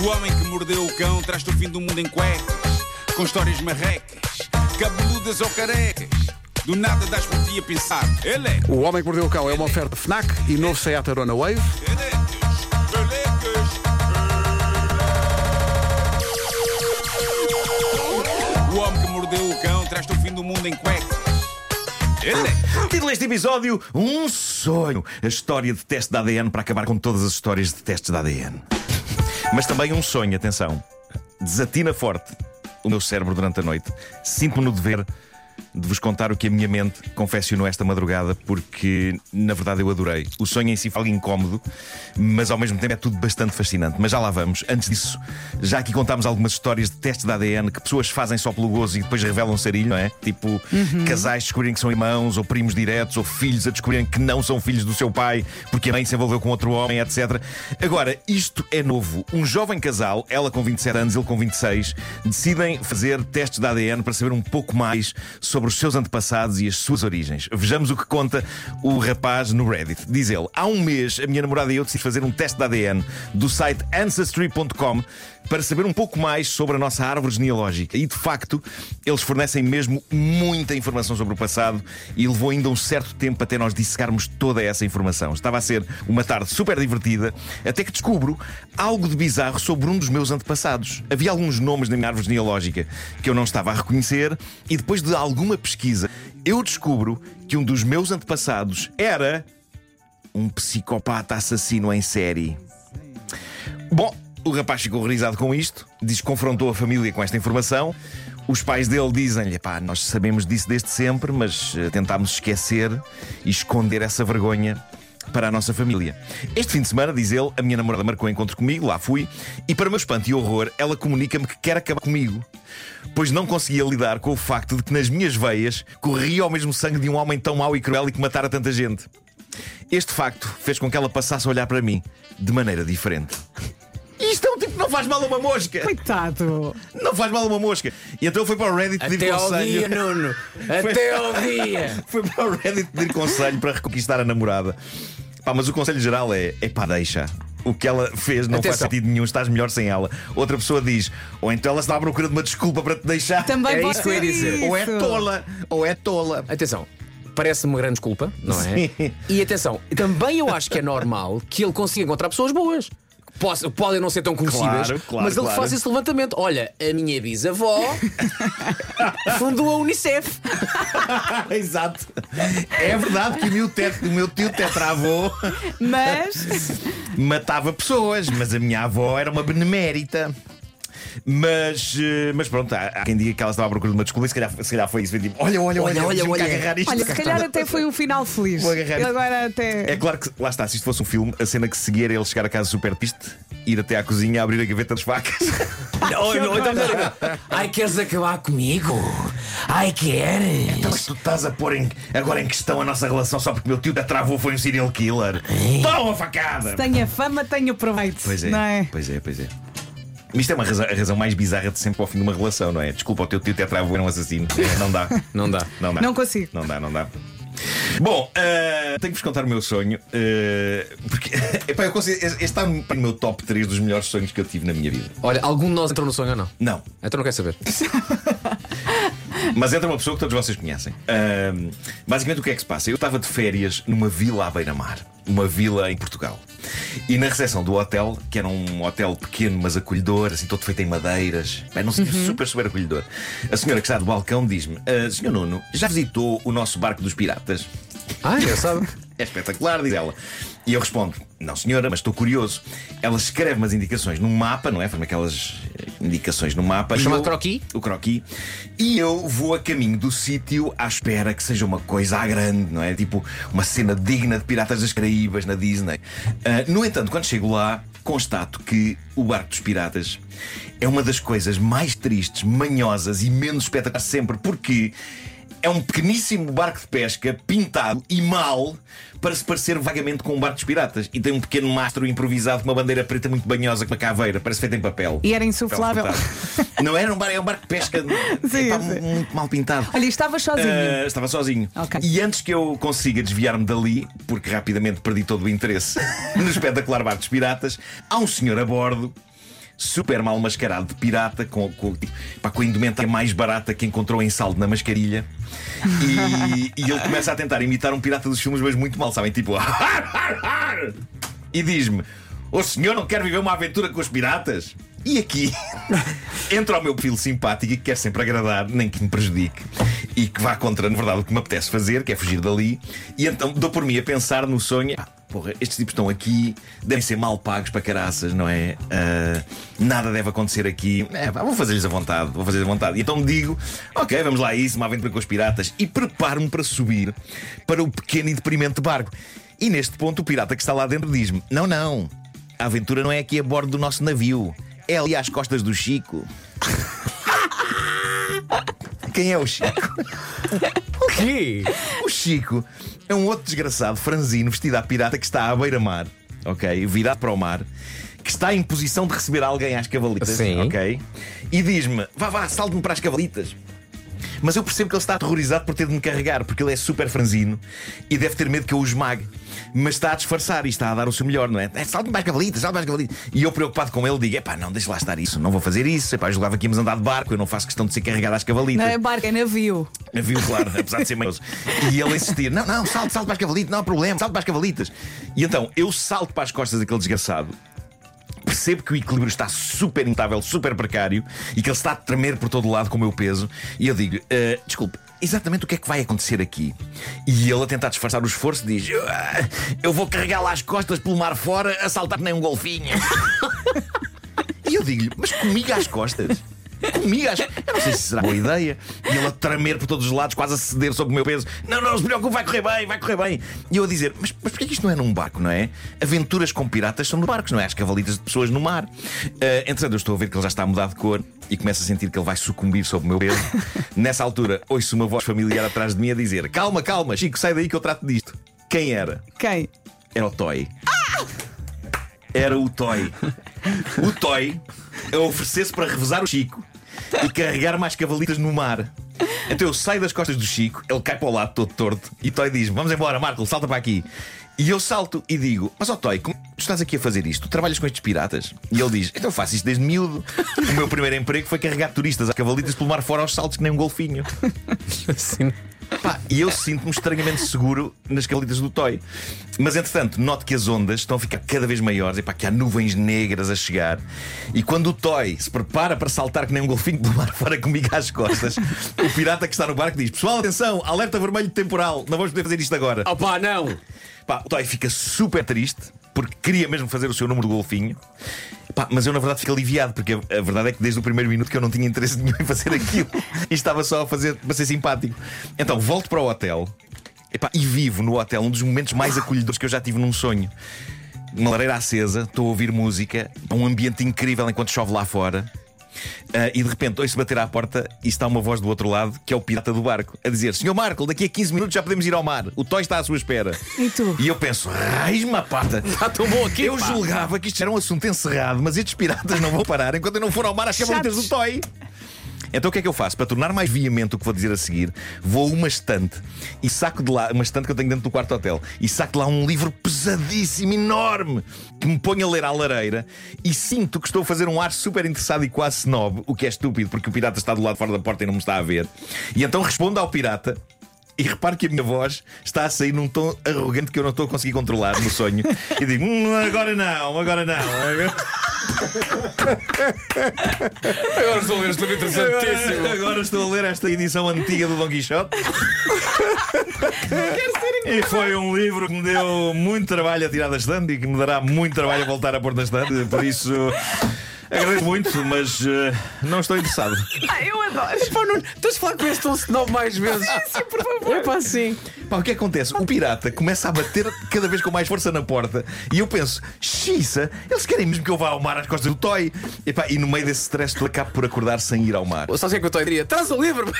O homem que mordeu o cão traz-te o fim do mundo em cuecas, com histórias marrecas, cabeludas ou carecas. Do nada das por ti a pensar. Ele é. O Homem que Mordeu o Cão é uma oferta FNAC e novo Seat Arona Wave. O homem que mordeu o cão traz-te o fim do mundo em cuecas. Ele é. Título deste episódio: Um sonho. A história de teste de ADN para acabar com todas as histórias de testes de ADN. Mas também um sonho, atenção. Desatina forte o meu cérebro durante a noite. Sinto-me no dever de vos contar o que a minha mente confeccionou esta madrugada, porque na verdade eu adorei. O sonho em si foi algo incómodo, mas ao mesmo tempo é tudo bastante fascinante. Mas já lá vamos. Antes disso, já aqui contámos algumas histórias de testes de ADN que pessoas fazem só pelo gozo e depois revelam sarilho, não é? Tipo, casais descobrirem que são irmãos, ou primos diretos, ou filhos a descobrirem que não são filhos do seu pai porque a mãe se envolveu com outro homem, etc. Agora, isto é novo. Um jovem casal, ela com 27 anos, ele com 26, decidem fazer testes de ADN para saber um pouco mais sobre os seus antepassados e as suas origens. Vejamos o que conta o rapaz no Reddit. Diz ele: Há um mês, a minha namorada e eu decidimos fazer um teste de ADN do site Ancestry.com para saber um pouco mais sobre a nossa árvore genealógica. E de facto, eles fornecem mesmo muita informação sobre o passado e levou ainda um certo tempo até nós dissecarmos toda essa informação. Estava a ser uma tarde super divertida, até que descubro algo de bizarro sobre um dos meus antepassados. Havia alguns nomes na minha árvore genealógica que eu não estava a reconhecer, e depois de alguma pesquisa, eu descubro que um dos meus antepassados era um psicopata assassino em série. Bom, o rapaz ficou horrorizado com isto, diz que confrontou a família com esta informação. Os pais dele dizem-lhe: pá, nós sabemos disso desde sempre, mas eh, tentámos esquecer e esconder essa vergonha para a nossa família. Este fim de semana, diz ele, a minha namorada marcou encontro comigo, lá fui, e para meu espanto e horror, ela comunica-me que quer acabar comigo, pois não conseguia lidar com o facto de que nas minhas veias corria o mesmo sangue de um homem tão mau e cruel e que matara tanta gente. Este facto fez com que ela passasse a olhar para mim de maneira diferente. Não faz mal a uma mosca! Coitado. Não faz mal a uma mosca! E então foi para o Reddit pedir Até ao conselho. dia, Nuno. Até ao dia. Foi para o Reddit pedir conselho para reconquistar a namorada. Pá, mas o conselho geral é: é pá, deixa. O que ela fez não faz Atenção. sentido nenhum, estás melhor sem ela. Outra pessoa diz: ou então ela está à procura de uma desculpa para te deixar. Também pode isso que eu ia dizer. isso. Ou é tola, ou é tola. Atenção. Parece-me uma grande desculpa, não é? Sim. E atenção, também eu acho que é normal que ele consiga encontrar pessoas boas. Poss- Podem não ser tão conhecidas, Claro, claro, mas ele claro. faz esse levantamento. Olha, a minha bisavó fundou a Unicef. Exato. É verdade que o meu, tet- o meu tio tetravô Mas matava pessoas, mas a minha avó era uma benemérita. Mas, eh, mas pronto, há, há quem diga que ela estava à procura de uma desculpa e se calhar, se calhar foi isso. Tipo, olha, olha, olha, Olha, olha, agarrar isto. olha, se calhar até foi um final feliz. Vou agarrar isto. Agora até. É claro que, lá está, se isto fosse um filme, a cena que seguia era ele chegar a casa super triste, ir até à cozinha, abrir a gaveta das facas. Então, Ai, queres acabar comigo? Ai, queres? Então, mas tu estás a pôr em- agora em questão a nossa relação só porque meu tio da travou foi um serial killer. Toma facada! Tenha fama, tenha proveito. Pois é, Não é? pois é, pois é. Isto é uma razão, a razão mais bizarra de sempre ao fim de uma relação, não é? Desculpa, o teu tio tetravô era um assassino. É, não dá. Não dá. Não dá. Não consigo. Não dá, não dá. Bom, eh, tenho que vos contar o meu sonho. eh, porque epá, eu consigo, este está no meu top 3 dos melhores sonhos que eu tive na minha vida. Olha, algum de nós entrou no sonho ou não? Não, Então não quer saber. mas entra uma pessoa que todos vocês conhecem. Ahm, basicamente, o que é que se passa? Eu estava de férias numa vila à beira-mar, uma vila em Portugal. E na recepção do hotel, que era um hotel pequeno, mas acolhedor, assim, todo feito em madeiras, bem, não sei, super, super acolhedor. A senhora que está do balcão diz-me: "Ah, Senhor Nuno, já visitou o nosso barco dos piratas? Ah, engraçado. É espetacular, diz ela. E eu respondo: Não, senhora, mas estou curioso. Ela escreve umas indicações num mapa, não é? Faz aquelas eh, indicações no mapa. O E chamado eu- croquis? O croquis. E eu vou a caminho do sítio à espera que seja uma coisa à grande, não é? Tipo uma cena digna de Piratas das Caraíbas na Disney. Ah, no entanto, quando chego lá, constato que o barco dos piratas é uma das coisas mais tristes, manhosas e menos espetaculares sempre, porque é um pequeníssimo barco de pesca pintado e mal para se parecer vagamente com um barco dos piratas. E tem um pequeno mastro improvisado com uma bandeira preta muito banhosa, com uma caveira, parece feita em papel. E era insuflável. Não era um barco, é um barco de pesca Sim, sim. muito mal pintado. Olha, estava sozinho. Ah, estava sozinho. Ok. E antes que eu consiga desviar-me dali, porque rapidamente perdi todo o interesse no espetacular barco dos piratas, há um senhor a bordo super mal mascarado de pirata, com, com, pá, com a indumentária mais barata que encontrou em saldo na mascarilha. E, e ele começa a tentar imitar um pirata dos filmes, mas muito mal, sabem? Tipo, e diz-me: O senhor não quer viver uma aventura com os piratas? E aqui entra o meu perfil simpático e que quer sempre agradar, nem que me prejudique e que vá contra, na verdade, o que me apetece fazer, que é fugir dali. E então dou por mim a pensar no sonho. Porra, estes tipos estão aqui, devem ser mal pagos para caraças, não é? Ah, nada deve acontecer aqui. É, vou fazer-lhes a vontade, vou fazer-lhes a vontade. E então digo: ok, vamos lá isso, uma aventura com os piratas. E preparo-me para subir para o pequeno e deprimente barco. E neste ponto, o pirata que está lá dentro diz-me: não, não, a aventura não é aqui a bordo do nosso navio. É ali às costas do Chico. Quem é o Chico? O quê? O Chico é um outro desgraçado franzino vestido à pirata que está à beira-mar, ok? Virado para o mar, que está em posição de receber alguém às cavalitas, Sim. ok? E diz-me: vá, vá, salte-me para as cavalitas. Mas eu percebo que ele está aterrorizado por ter de me carregar, porque ele é super franzino e deve ter medo que eu o esmague. Mas está a disfarçar e está a dar o seu melhor, não é? é para as cavalitas, para as cavalitas. E eu, preocupado com ele, digo: epá, não, deixa lá estar isso, não vou fazer isso. Epá, eu julgava que íamos andar de barco, eu não faço questão de ser carregado às cavalitas. Não é barco, é navio. Viu, claro, apesar de ser meioso. E ele insistir: não, não, salto, salto para as cavalitas, não há problema, salto para as cavalitas. E então eu salto para as costas daquele desgraçado. Percebo que o equilíbrio está super instável, super precário e que ele está a tremer por todo lado com o meu peso. E eu digo: "Ah, desculpe, exatamente o que é que vai acontecer aqui? E ele, a tentar disfarçar o esforço, diz: "Ah, Eu vou carregar lá as costas pelo mar fora, a saltar nem um golfinho. E eu digo-lhe: Mas comigo às costas? Comigo às Eu não sei se será boa ideia. E ele a tremer por todos os lados, quase a ceder sobre o meu peso. Não, não, se preocupe, vai correr bem, vai correr bem. E eu a dizer: Mas, mas porquê que isto não é num barco, não é? Aventuras com piratas são no barcos, não é? As cavalitas de pessoas no mar. Ah, entretanto, eu estou a ver que ele já está a mudar de cor e começo a sentir que ele vai sucumbir sob o meu peso. Nessa altura, ouço uma voz familiar atrás de mim a dizer: Calma, calma, Chico, sai daí que eu trato disto. Quem era? Quem? Era o Toy. Era o Toy. O Toy a oferecer-se para revezar o Chico e carregar mais cavalitas no mar. Então eu saio das costas do Chico, ele cai para o lado todo torto e Toy diz: Vamos embora, Marco, salta para aqui. E eu salto e digo: Mas ó Toy, como tu estás aqui a fazer isto? Tu trabalhas com estes piratas? E ele diz: Então faço isto desde miúdo. O meu primeiro emprego foi carregar turistas a cavalitas pelo mar fora aos saltos que nem um golfinho. Sim. Pá, e eu sinto-me estranhamente seguro nas cavalitas do Toy. Mas entretanto, noto que as ondas estão a ficar cada vez maiores e pá, que há nuvens negras a chegar. E quando o Toy se prepara para saltar que nem um golfinho pelo mar fora comigo às costas, o pirata que está no barco diz: Pessoal, atenção, alerta vermelho temporal, não vamos poder fazer isto agora. Opá, não! Pá, o Toy fica super triste porque queria mesmo fazer o seu número do golfinho. Pá, mas eu na verdade fico aliviado porque a, a verdade é que desde o primeiro minuto que eu não tinha interesse nenhum em fazer aquilo e estava só a fazer para ser simpático. Então volto para o hotel epá, e vivo no hotel um dos momentos mais acolhedores que eu já tive num sonho. Uma lareira acesa, estou a ouvir música, um ambiente incrível enquanto chove lá fora. Ah, e de repente ouço bater à porta e está uma voz do outro lado, que é o pirata do barco, a dizer: Senhor Marco, daqui a 15 minutos já podemos ir ao mar. O Toy está à sua espera. E tu? E eu penso: Raiz-me pata. Está tão bom aqui! Eu pá. julgava que isto era um assunto encerrado, mas estes piratas não vão parar enquanto eu não for ao mar às cavalitas do Toy. Então o que é que eu faço? Para tornar mais veemente o que vou dizer a seguir, vou a uma estante e saco de lá, uma estante que eu tenho dentro do quarto hotel, e saco de lá um livro pesadíssimo, enorme, que me ponho a ler à lareira e sinto que estou a fazer um ar super interessado e quase snob, o que é estúpido, porque o pirata está do lado de fora da porta e não me está a ver. E então respondo ao pirata. E reparo que a minha voz está a sair num tom arrogante que eu não estou a conseguir controlar no sonho. E digo: "Hum, agora não, agora não. Agora estou a ler este livro interessantíssimo. Agora, agora estou a ler esta edição antiga do Don Quixote. E foi um livro que me deu muito trabalho a tirar da estante e que me dará muito trabalho a voltar a pôr da estante. Por isso, agradeço muito, mas eh, não estou interessado. Ah, eu adoro. Pá, Nuno, tens de falar com este tom snob mais vezes. Sim, por favor. É pá, sim. Pá, o que é que acontece? O pirata começa a bater cada vez com mais força na porta e eu penso, xiça, eles querem mesmo que eu vá ao mar às costas do Toy. E, pá, e no meio desse stress, tu acabo por acordar sem ir ao mar. Sabes o que é que eu estou a dizer? Traz o livro!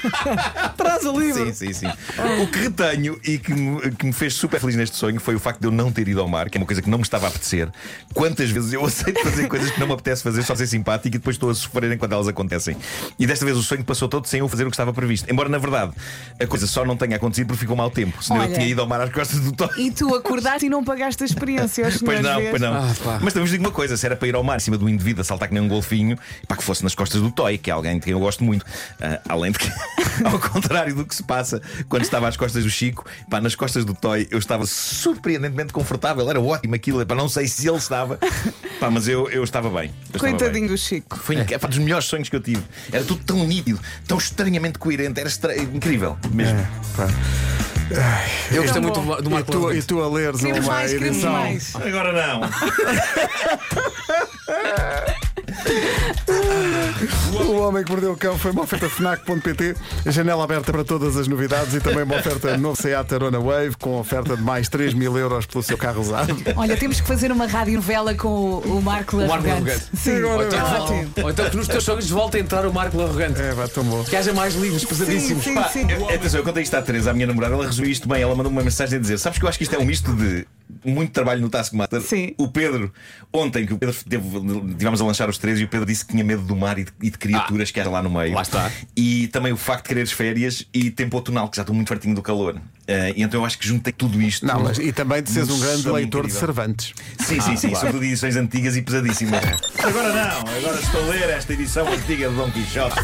Traz o livro! Sim, sim, sim. O que retenho e que me, que me fez super feliz neste sonho foi o facto de eu não ter ido ao mar, que é uma coisa que não me estava a apetecer. Quantas vezes eu aceito fazer coisas que não me apetece fazer, só ser simpático e depois estou a sofrer enquanto elas acontecem. E desta vez o sonho passou todo sem eu fazer o que estava previsto. Embora, na verdade, a coisa só não tenha acontecido porque ficou mau tempo. Senão eu Olha. tinha ido ao mar às costas do Toy. E tu acordaste e não pagaste a experiência aos Pois não, vês? pois não. Ah. Mas também vos digo uma coisa: se era para ir ao mar em cima do indivíduo a saltar que nem um golfinho, pá, que fosse nas costas do Toy, que é alguém de quem eu gosto muito. Ah, além de que, ao contrário do que se passa quando estava às costas do Chico, pá, nas costas do Toy eu estava surpreendentemente confortável, era ótimo aquilo, pá, não sei se ele estava, pá, mas eu, eu estava bem. Eu estava Coitadinho bem. do Chico. Foi inc- pá, dos melhores sonhos que eu tive. Era tudo tão nítido, tão estranhamente coerente, era estra- incrível mesmo. É, pá. Eu gostei Tão muito bom. do, do E Marco tu, e tu a leres Queremos uma mais, queremos edição. mais. Agora não. O Homem que Mordeu o Cão foi uma oferta FNAC.pt, janela aberta para todas as novidades e também uma oferta novo Seat Arona Wave com oferta de mais 3 mil euros pelo seu carro usado. Olha, temos que fazer uma rádio novela com o, o Marco O Marco Larrogante. Larrogante. Sim, Agora Ou é então, ótimo. ou então que nos teus sonhos volte a entrar o Marco Arrogante. É, vai tão bom. Que haja mais livros pesadíssimos. Sim, Pá, sim. Eu- Atenção, eu contei isto à Teresa, a minha namorada, ela resumiu isto bem. Ela mandou uma mensagem a dizer: Sabes que eu acho que isto é um misto de muito trabalho no Taskmaster. Sim. O Pedro, ontem que o Pedro teve, tivemos a lançar os três e o Pedro disse que tinha medo do mar e de, e de criaturas que era lá no meio. lá está. E também o facto de quereres férias e tempo tonal, que já estou muito fartinho do calor. E então eu acho que juntei tudo isto. Não, mas e também de seres um grande leitor de incrível. Cervantes. Sim, sim, sim, sobretudo edições antigas e pesadíssimas. Agora não, agora estou a ler esta edição antiga de Dom Quixote.